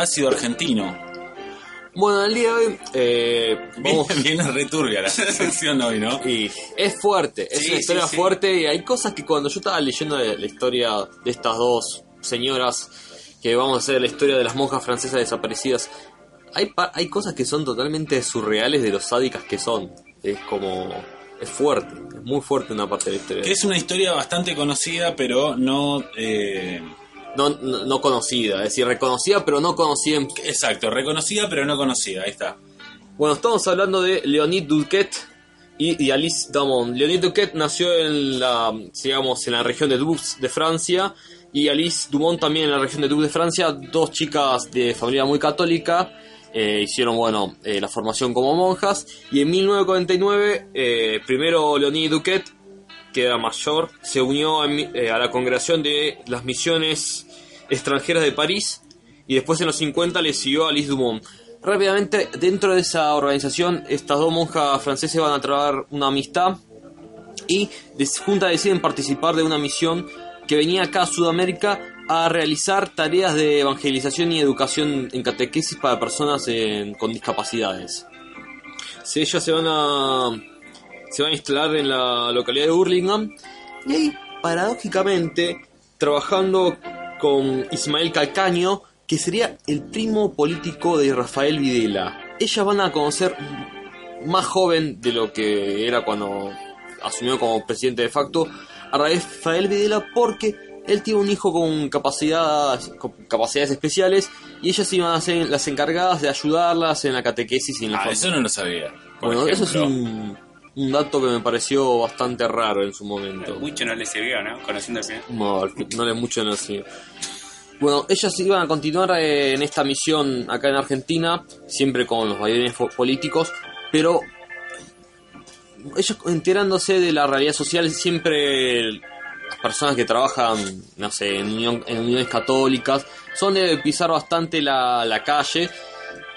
ácido argentino. Bueno, el día de hoy eh, vamos viene returbia la sección hoy, ¿no? y es fuerte, es Sí, una historia sí, sí. fuerte y hay cosas que cuando yo estaba leyendo la, la historia de estas dos señoras que vamos a hacer la historia de las monjas francesas desaparecidas, hay hay cosas que son totalmente surreales de lo sádicas que son. Es como es fuerte, es muy fuerte una parte de la historia. Que es una historia bastante conocida, pero no... eh, No, no, no conocida, es decir, reconocida pero no conocida en exacto, reconocida, pero no conocida. Ahí está. Bueno, estamos hablando de Leonid Duquet y, y Alice Damon. Leonid Duquet nació en la, digamos, en la región de Doubs de Francia y Alice Dumont también en la región de Doubs de Francia. Dos chicas de familia muy católica eh, hicieron, bueno, eh, la formación como monjas y en 1949 eh, primero Leonid Duquet que era mayor, se unió a, eh, a la congregación de las misiones extranjeras de París y después en los 50 le siguió Alice Dumont. Rápidamente, dentro de esa organización, estas dos monjas francesas van a traer una amistad y juntas deciden participar de una misión que venía acá a Sudamérica a realizar tareas de evangelización y educación en catequesis para personas con discapacidades. Si ellas se van a se van a instalar en la localidad de Hurlingham y ahí, paradójicamente, trabajando con Ismael Calcaño, que sería el primo político de Rafael Videla. Ellas van a conocer más joven de lo que era cuando asumió como presidente de facto a Rafael Videla porque él tiene un hijo con capacidades, con capacidades especiales y ellas iban a ser las encargadas de ayudarlas en la catequesis y en la Ah, forma- eso no lo sabía. Por bueno, eso es un, un dato que me pareció bastante raro en su momento. Mucho no le sirvió, ¿no? Conociéndose. No, no le mucho no sé. Bueno, ellas iban a continuar eh, en esta misión acá en Argentina, siempre con los vaivenes políticos, pero ellos enterándose de la realidad social, siempre las personas que trabajan, no sé, en, unión- en uniones católicas, son de pisar bastante la, la calle.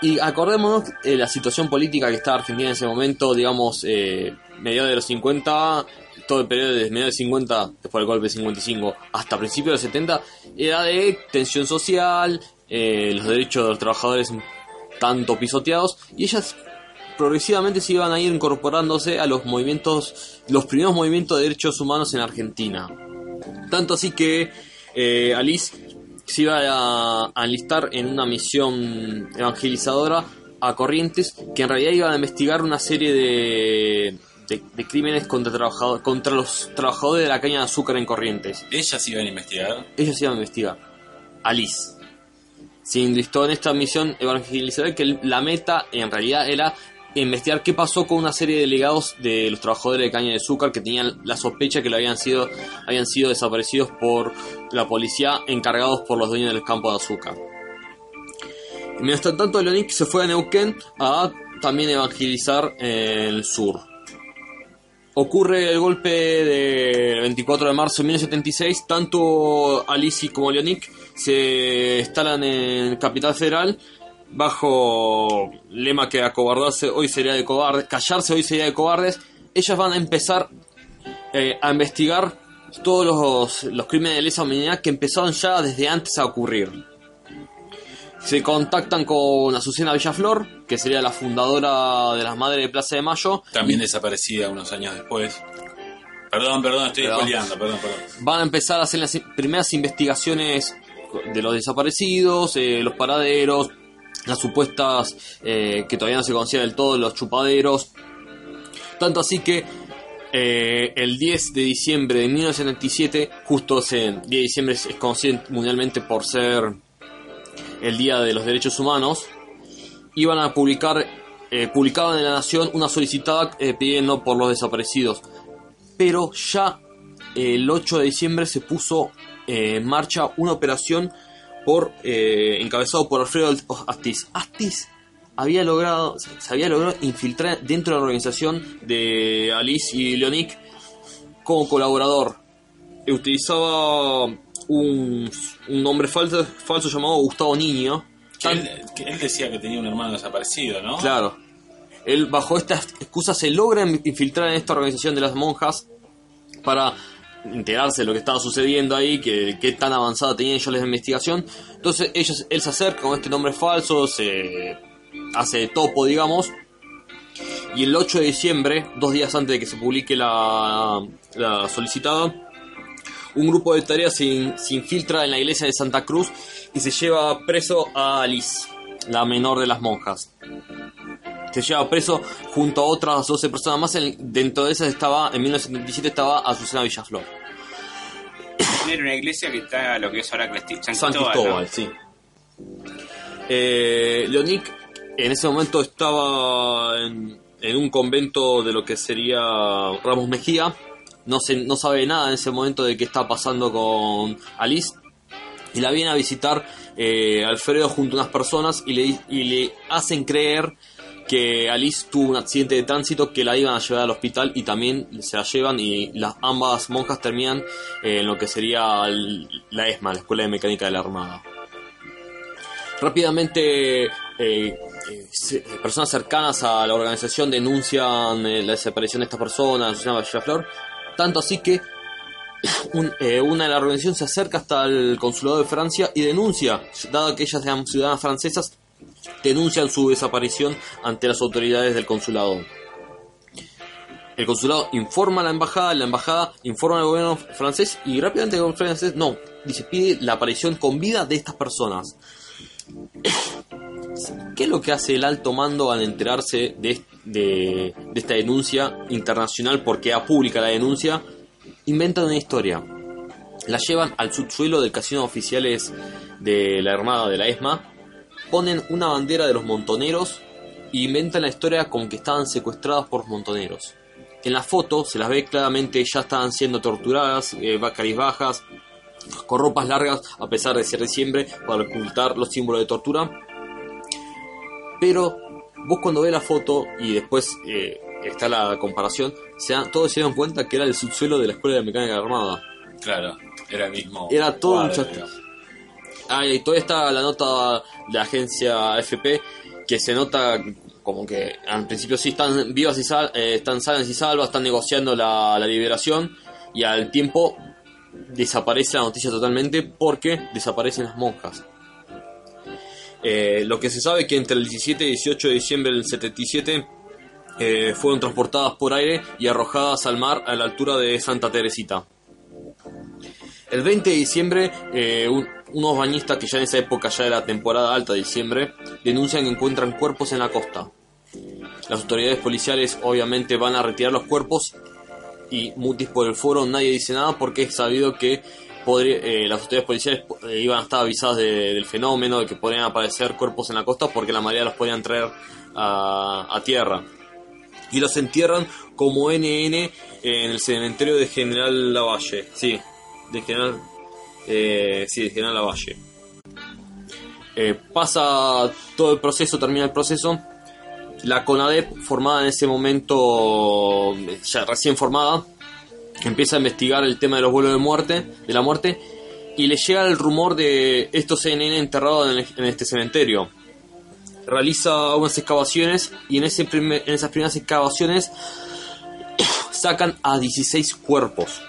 Y acordémonos de la situación política que estaba Argentina en ese momento, digamos, eh, mediados de los 50, todo el periodo de mediados de 50, después del golpe de 55, hasta principios de los 70, era de tensión social, eh, los derechos de los trabajadores tanto pisoteados, y ellas progresivamente se iban a ir incorporándose a los movimientos, los primeros movimientos de derechos humanos en Argentina. Tanto así que eh, Alice se iba a, a enlistar en una misión evangelizadora a Corrientes, que en realidad iban a investigar una serie de, de, de crímenes contra, trabajador- contra los trabajadores de la caña de azúcar en Corrientes. Ellas iban a investigar. Ellos iban a investigar. Alice. Se enlistó en esta misión evangelizadora que la meta en realidad era investigar qué pasó con una serie de delegados de los trabajadores de caña de azúcar que tenían la sospecha que lo habían sido habían sido desaparecidos por la policía encargados por los dueños del campo de azúcar. Mientras tanto, Leonic se fue a Neuquén a también evangelizar el sur. Ocurre el golpe del 24 de marzo de 1976. Tanto Alice como Leonic se instalan en Capital Federal bajo lema que acobardarse hoy sería de cobardes, callarse hoy sería de cobardes. Ellas van a empezar eh, a investigar todos los, los crímenes de lesa humanidad que empezaron ya desde antes a ocurrir. Se contactan con Azucena Villaflor, que sería la fundadora de las Madres de Plaza de Mayo, También desaparecida unos años después. Perdón, perdón, estoy Perdón. perdón, perdón. van a empezar a hacer las primeras investigaciones de los desaparecidos, eh, los paraderos, las supuestas eh, que todavía no se conocía del todo, los chupaderos. Tanto así que eh, el 10 de diciembre de 1977, justo ese 10 de diciembre es conocido mundialmente por ser el Día de los Derechos Humanos, iban a publicar, eh, publicaban en La Nación una solicitada pidiendo por los desaparecidos. Pero ya el 8 de diciembre se puso en marcha una operación por eh, encabezado por Alfredo Astiz. Astiz había logrado, se había logrado infiltrar dentro de la organización de Alice y Leonic como colaborador. Utilizaba un, un nombre falso, falso llamado Gustavo Niño. Que él, que él decía que tenía un hermano desaparecido, ¿no? Claro. Él, bajo esta excusa, se logra infiltrar en esta organización de las monjas para enterarse de lo que estaba sucediendo ahí, que qué tan avanzada tenían ellos la investigación. Entonces ellos, él se acerca con este nombre falso, se hace topo, digamos. Y el 8 de diciembre, dos días antes de que se publique la, la solicitada, un grupo de tareas se, se infiltra en la iglesia de Santa Cruz y se lleva preso a Alice, la menor de las monjas. Se lleva preso junto a otras 12 personas más. en- dentro de esas estaba, en 1977 estaba Azucena Villaflor. Era una iglesia que está a lo que es ahora San San Cristóbal. Cristóbal, ¿no? sí. Eh, Leonic en ese momento estaba en, en un convento de lo que sería Ramos Mejía. No, se, no sabe nada en ese momento de qué está pasando con Alice. Y la viene a visitar eh, Alfredo junto a unas personas y le, y le hacen creer que Alice tuvo un accidente de tránsito que la iban a llevar al hospital y también se la llevan y las ambas monjas terminan eh, en lo que sería la ESMA, la Escuela de Mecánica de la Armada. Rápidamente, eh, eh, personas cercanas a la organización denuncian la desaparición de esta persona, Susana Villaflor, tanto así que un- eh, una de la organización se acerca hasta el consulado de Francia y denuncia, dado que ellas sean ciudadanas francesas, denuncian su desaparición ante las autoridades del consulado. El consulado informa a la embajada, la embajada informa al gobierno francés y rápidamente el gobierno francés no, dice pide la aparición con vida de estas personas. ¿Qué es lo que hace el alto mando al enterarse de, de- de esta denuncia internacional porque a pública la denuncia? Inventan una historia. La llevan al subsuelo del casino de oficiales de la Armada de la ESMA, ponen una bandera de los montoneros e inventan la historia como que estaban secuestradas por los montoneros. En la foto se las ve claramente ya estaban siendo torturadas, eh, bajas, con ropas largas a pesar de ser diciembre para ocultar los símbolos de tortura. Pero vos cuando ves la foto y después eh, está la comparación, se dan- todos se dieron cuenta que era el subsuelo de la Escuela de Mecánica Armada. Claro, era el mismo. Era todo un cuadro, digamos. Ah, y todavía está la nota de agencia AFP que se nota como que al principio sí están vivas y sal, eh, están sanas y salvas, están negociando la, la liberación y al tiempo desaparece la noticia totalmente porque desaparecen las monjas. Eh, lo que se sabe es que entre el 17 y 18 de diciembre del 77 eh, fueron transportadas por aire y arrojadas al mar a la altura de Santa Teresita. El 20 de diciembre, eh, un- unos bañistas que ya en esa época ya era temporada alta de diciembre, denuncian que encuentran cuerpos en la costa. Las autoridades policiales obviamente van a retirar los cuerpos y mutis por el foro nadie dice nada porque es sabido que podría- eh, las autoridades policiales eh, iban a estar avisadas de- del fenómeno de que podrían aparecer cuerpos en la costa porque la mayoría los podían traer a, a tierra y los entierran como NN en el cementerio de General Lavalle. Sí, de General. eh, de Lavalle. Eh, pasa todo el proceso, termina el proceso. La CONADEP, formada en ese momento, ya recién formada, empieza a investigar el tema de los vuelos de muerte, de la muerte, y le llega el rumor de estos CNN enterrados en, este cementerio realiza unas excavaciones y en, ese en esas primeras excavaciones sacan a 16 cuerpos.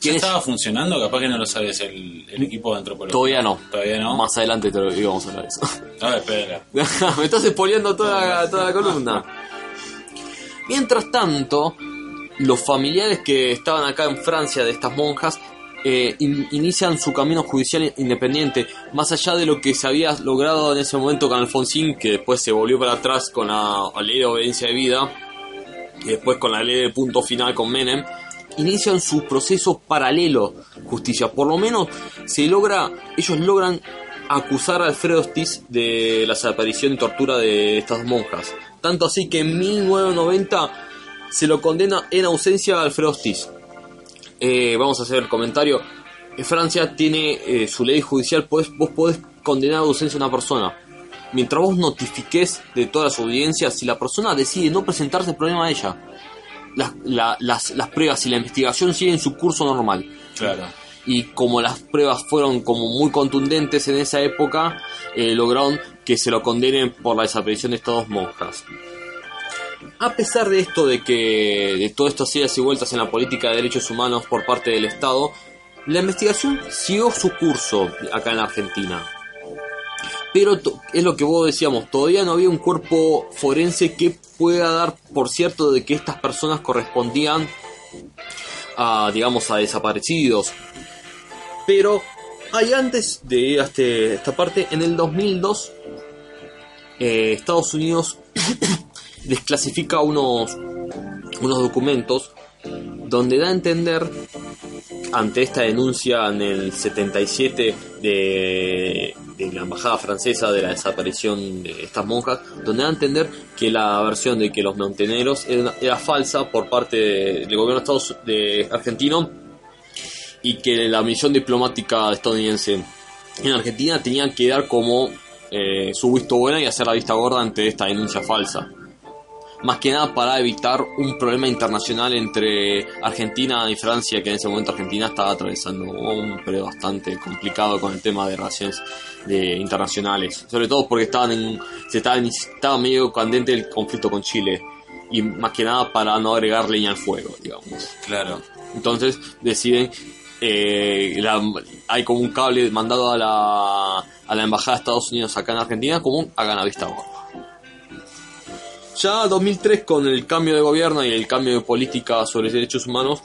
¿Ya estaba funcionando? Capaz que no lo sabes el, el equipo de antropología. Todavía no. Todavía no. Más adelante te lo íbamos a hablar de eso. A ver, espera. Me estás spoileando toda la, toda la columna. Mientras tanto, los familiares que estaban acá en Francia de estas monjas eh, in- inician su camino judicial independiente, más allá de lo que se había logrado en ese momento con Alfonsín, que después se volvió para atrás con la, la ley de obediencia de vida, y después con la ley de punto final con Menem, inician su proceso paralelo justicia. Por lo menos se logra, ellos logran acusar a Alfredo Stiz de la desaparición y tortura de estas monjas. Tanto así que en 1990 se lo condena en ausencia a Alfredo Stiz. Eh, vamos a hacer el comentario. En Francia tiene eh, su ley judicial, podés- vos podés condenar a ausencia a una persona. Mientras vos notifiques de todas las audiencias, si la persona decide no presentarse, el problema a ella. Las, la- las, las pruebas y la investigación siguen su curso normal. Claro. Y como las pruebas fueron como muy contundentes en esa época, eh, lograron que se lo condenen por la desaparición de estas dos monjas. a pesar de esto, de que de todas estas idas y vueltas en la política de derechos humanos por parte del Estado, la investigación siguió su curso acá en la Argentina. Pero es lo que vos decíamos, todavía no había un cuerpo forense que pueda dar por cierto de que estas personas correspondían a, digamos, a desaparecidos. Pero hay antes de este- esta parte, en el 2002, eh, Estados Unidos desclasifica unos, unos documentos donde da a entender, ante esta denuncia en el 77 de, de la embajada francesa de la desaparición de estas monjas, donde da a entender que la versión de que los monteneros era, falsa por parte de- del gobierno de Estados de argentino y que la misión diplomática estadounidense en Argentina tenía que dar como eh, su visto bueno y hacer la vista gorda ante esta denuncia falsa. Más que nada para evitar un problema internacional entre Argentina y Francia, que en ese momento Argentina estaba atravesando un periodo bastante complicado con el tema de relaciones de, internacionales. Sobre todo porque estaban en, se estaba, estaba medio candente el conflicto con Chile. Y más que nada para no agregar leña al fuego, digamos. Claro. Entonces deciden, eh, la- hay como un cable mandado a la, a la embajada de Estados Unidos acá en Argentina, como un hagan la vista gorda. Ya 2003 con el cambio de gobierno y el cambio de política sobre derechos humanos,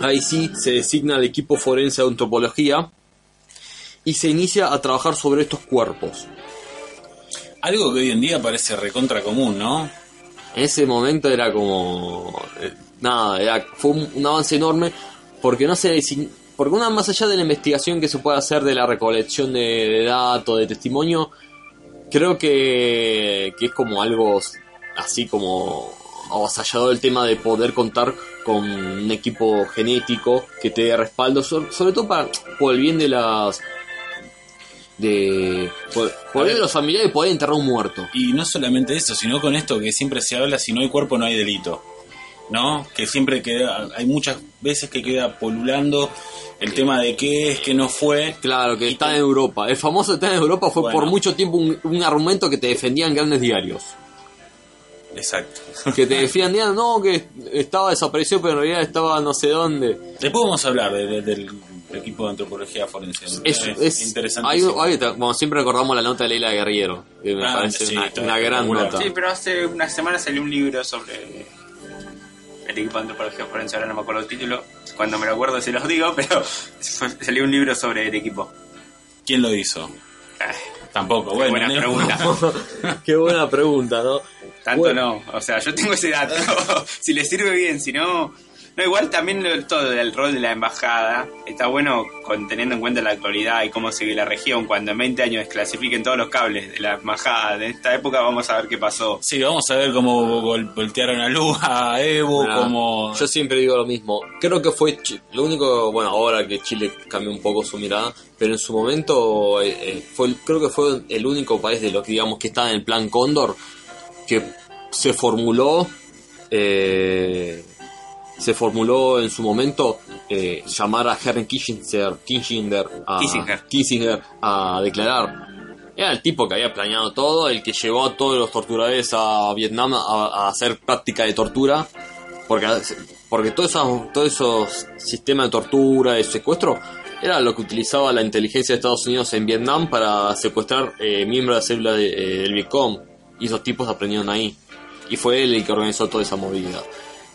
ahí sí se designa el equipo forense de antropología y se inicia a trabajar sobre estos cuerpos. Algo que hoy en día parece recontra común, ¿no? En ese momento era como eh, nada, era, fue un, un avance enorme porque no se design- porque una más allá de la investigación que se puede hacer de la recolección de, de datos, de testimonio, creo que, que es como algo así como avasallador el tema de poder contar con un equipo genético que te dé respaldo, so- sobre todo para por el bien de las de por, por bien de los familiares y poder enterrar un muerto. Y no solamente eso, sino con esto que siempre se habla, si no hay cuerpo no hay delito. ¿No? Que siempre queda, hay muchas veces que queda polulando el tema de qué es, qué no fue. Claro, que está que- en Europa. El famoso está en Europa fue Bueno. por mucho tiempo un, un argumento que te defendían grandes diarios. Exacto. Que te defendían, no, que estaba desaparecido, pero en realidad estaba no sé dónde. Después vamos a hablar de- de- del equipo de antropología forense. Es, es interesante. hay como siempre recordamos la nota de Leila Guerriero, que me Ah, parece sí, una, está una gran nota. Sí, pero hace unas semanas salió un libro sobre el equipo de antropología forense, ahora no me acuerdo el título. Cuando me lo acuerdo se los digo, pero salió un libro sobre el equipo. ¿Quién lo hizo? Ay, Tampoco, bueno. buena pregunta. Qué buena pregunta, ¿no? Tanto Bueno. no, o sea, yo tengo ese dato. si le sirve bien, si no. No, igual también lo- todo el rol de la embajada está bueno con, teniendo en cuenta la actualidad y cómo sigue la región. Cuando en 20 años desclasifiquen todos los cables de la embajada de esta época, vamos a ver qué pasó. Sí, vamos a ver cómo vol- voltearon a Lu, a Evo, como... Yo siempre digo lo mismo. Creo que fue lo único, bueno, ahora que Chile cambió un poco su mirada, pero en su momento eh, eh, fue, creo que fue el único país de los que digamos que estaba en el plan Cóndor que se formuló, eh, se formuló en su momento eh, llamar a Henry Kissinger, Kissinger, a, Kissinger. Kissinger a declarar. Era el tipo que había planeado todo, el que llevó a todos los torturadores a Vietnam a, a hacer práctica de tortura, porque, porque todos esos, todos esos sistemas de tortura, de secuestro, era lo que utilizaba la inteligencia de Estados Unidos en Vietnam para secuestrar eh, miembros de la célula de- eh, del Vietcong. Y esos tipos aprendieron ahí. Y fue él el que organizó toda esa movida.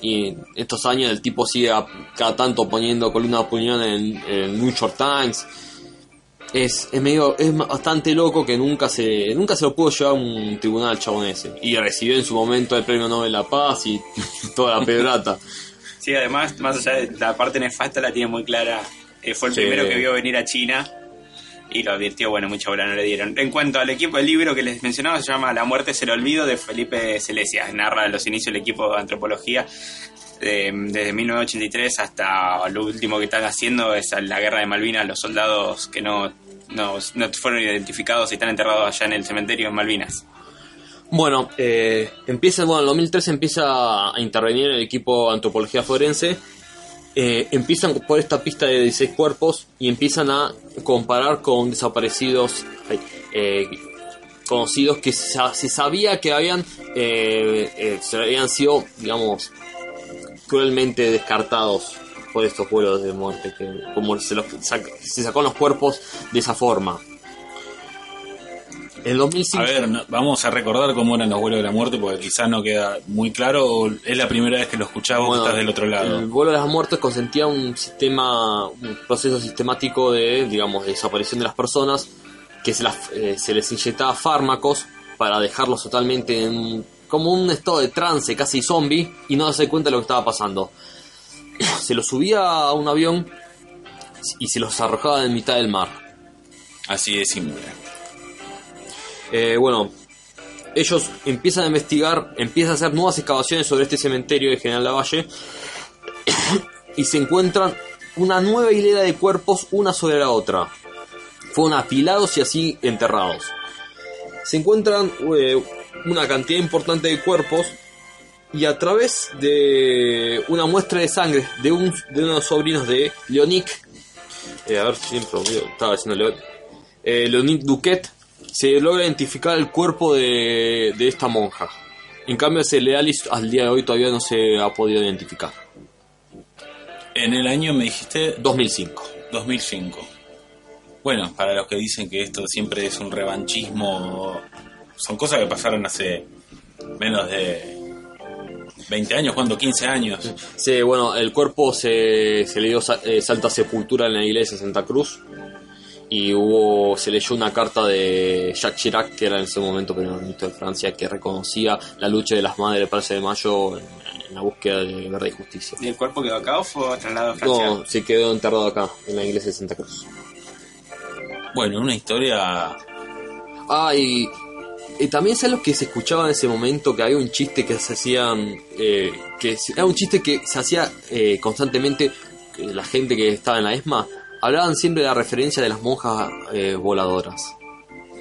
Y en estos años el tipo sigue a- cada tanto poniendo columna de opinión en, en New York Times. Es, es medio, es bastante loco que nunca se, nunca se lo pudo llevar a un tribunal al chabón ese. Y recibió en su momento el premio Nobel de la Paz y toda la pedrata. Sí, además, más allá de la parte nefasta, la tiene muy clara. Eh, fue el Sí. primero que vio venir a China y lo advirtió, bueno, mucha bola no le dieron. En cuanto al equipo, el libro que les mencionaba se llama La muerte es el olvido de Felipe Celesias. Narra los inicios del equipo de antropología eh, desde 1983 hasta lo último que están haciendo es la guerra de Malvinas, los soldados que no, no, no fueron identificados y están enterrados allá en el cementerio en Malvinas. Bueno, eh, empieza, bueno, en 2013 empieza a intervenir el equipo de antropología forense. Eh, empiezan por esta pista de 16 cuerpos y empiezan a comparar con desaparecidos. eh, conocidos que se, sabía que habían, eh, eh, se habían sido, digamos, cruelmente descartados por estos vuelos de muerte, que como se, los, sac- se sacó los cuerpos de esa forma. En 2005... A ver, no- vamos a recordar cómo eran los vuelos de la muerte, porque quizás no queda muy claro, o es la primera vez que lo escuchamos Bueno, estás del otro lado. El vuelo de las muertes consentía un sistema, un proceso sistemático de, digamos, de desaparición de las personas, que se, las, eh, se les inyectaba fármacos para dejarlos totalmente en como un estado de trance, casi zombie, y no darse cuenta de lo que estaba pasando. Se los subía a un avión y se los arrojaba en mitad del mar. Así de simple. Eh, bueno, ellos empiezan a investigar, empiezan a hacer nuevas excavaciones sobre este cementerio de General Lavalle y se encuentran una nueva hilera de cuerpos una sobre la otra. Fueron apilados y así enterrados. Se encuentran eh, una cantidad importante de cuerpos y a través de una muestra de sangre de, un, de unos sobrinos de Leonic, eh, a ver si siempre estaba diciendo Leon, eh, Leonic Duquet, se logra identificar el cuerpo de, de esta monja. En cambio, ese Lealis al día de hoy todavía no se ha podido identificar. En el año me dijiste 2005. 2005. Bueno, para los que dicen que esto siempre es un revanchismo, son cosas que pasaron hace menos de 20 años, ¿cuánto? 15 años. Sí, bueno, el cuerpo se, se le dio sa- eh, santa sepultura en la iglesia de Santa Cruz. Y hubo, se leyó una carta de Jacques Chirac, que era en ese momento primer ministro de Francia, que reconocía la lucha de las madres del Plaza de Mayo en, en la búsqueda de verdad y justicia. ¿Y el cuerpo quedó acá o fue trasladado a Francia? No, se quedó enterrado acá, en la iglesia de Santa Cruz. Bueno, una historia... Ah, y, y también sabes lo que se escuchaba en ese momento, que había un chiste que se hacían, eh, que se- era un chiste que se hacía eh, constantemente, que la gente que estaba en la ESMA, hablaban siempre de la referencia de las monjas eh, voladoras.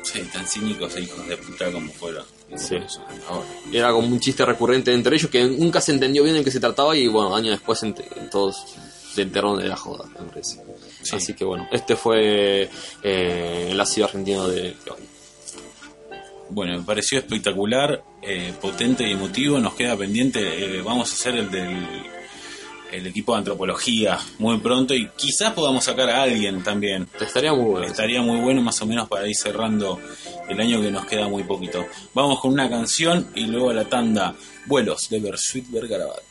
Sí, tan cínicos e hijos de puta como fueron. Sí. Era como un chiste recurrente entre ellos que nunca se entendió bien en qué se trataba y bueno, años después todos se enteraron de la joda, me parece. Sí. Así que bueno, este fue eh, el ácido argentino de hoy. Bueno, me pareció espectacular, eh, potente y emotivo. Nos queda pendiente, eh, vamos a hacer el del el equipo de antropología muy pronto y quizás podamos sacar a alguien también. Estaría muy bueno. Estaría muy bueno más o menos para ir cerrando el año que nos queda muy poquito. Vamos con una canción y luego a la tanda Vuelos de Bersuit Bergarabat.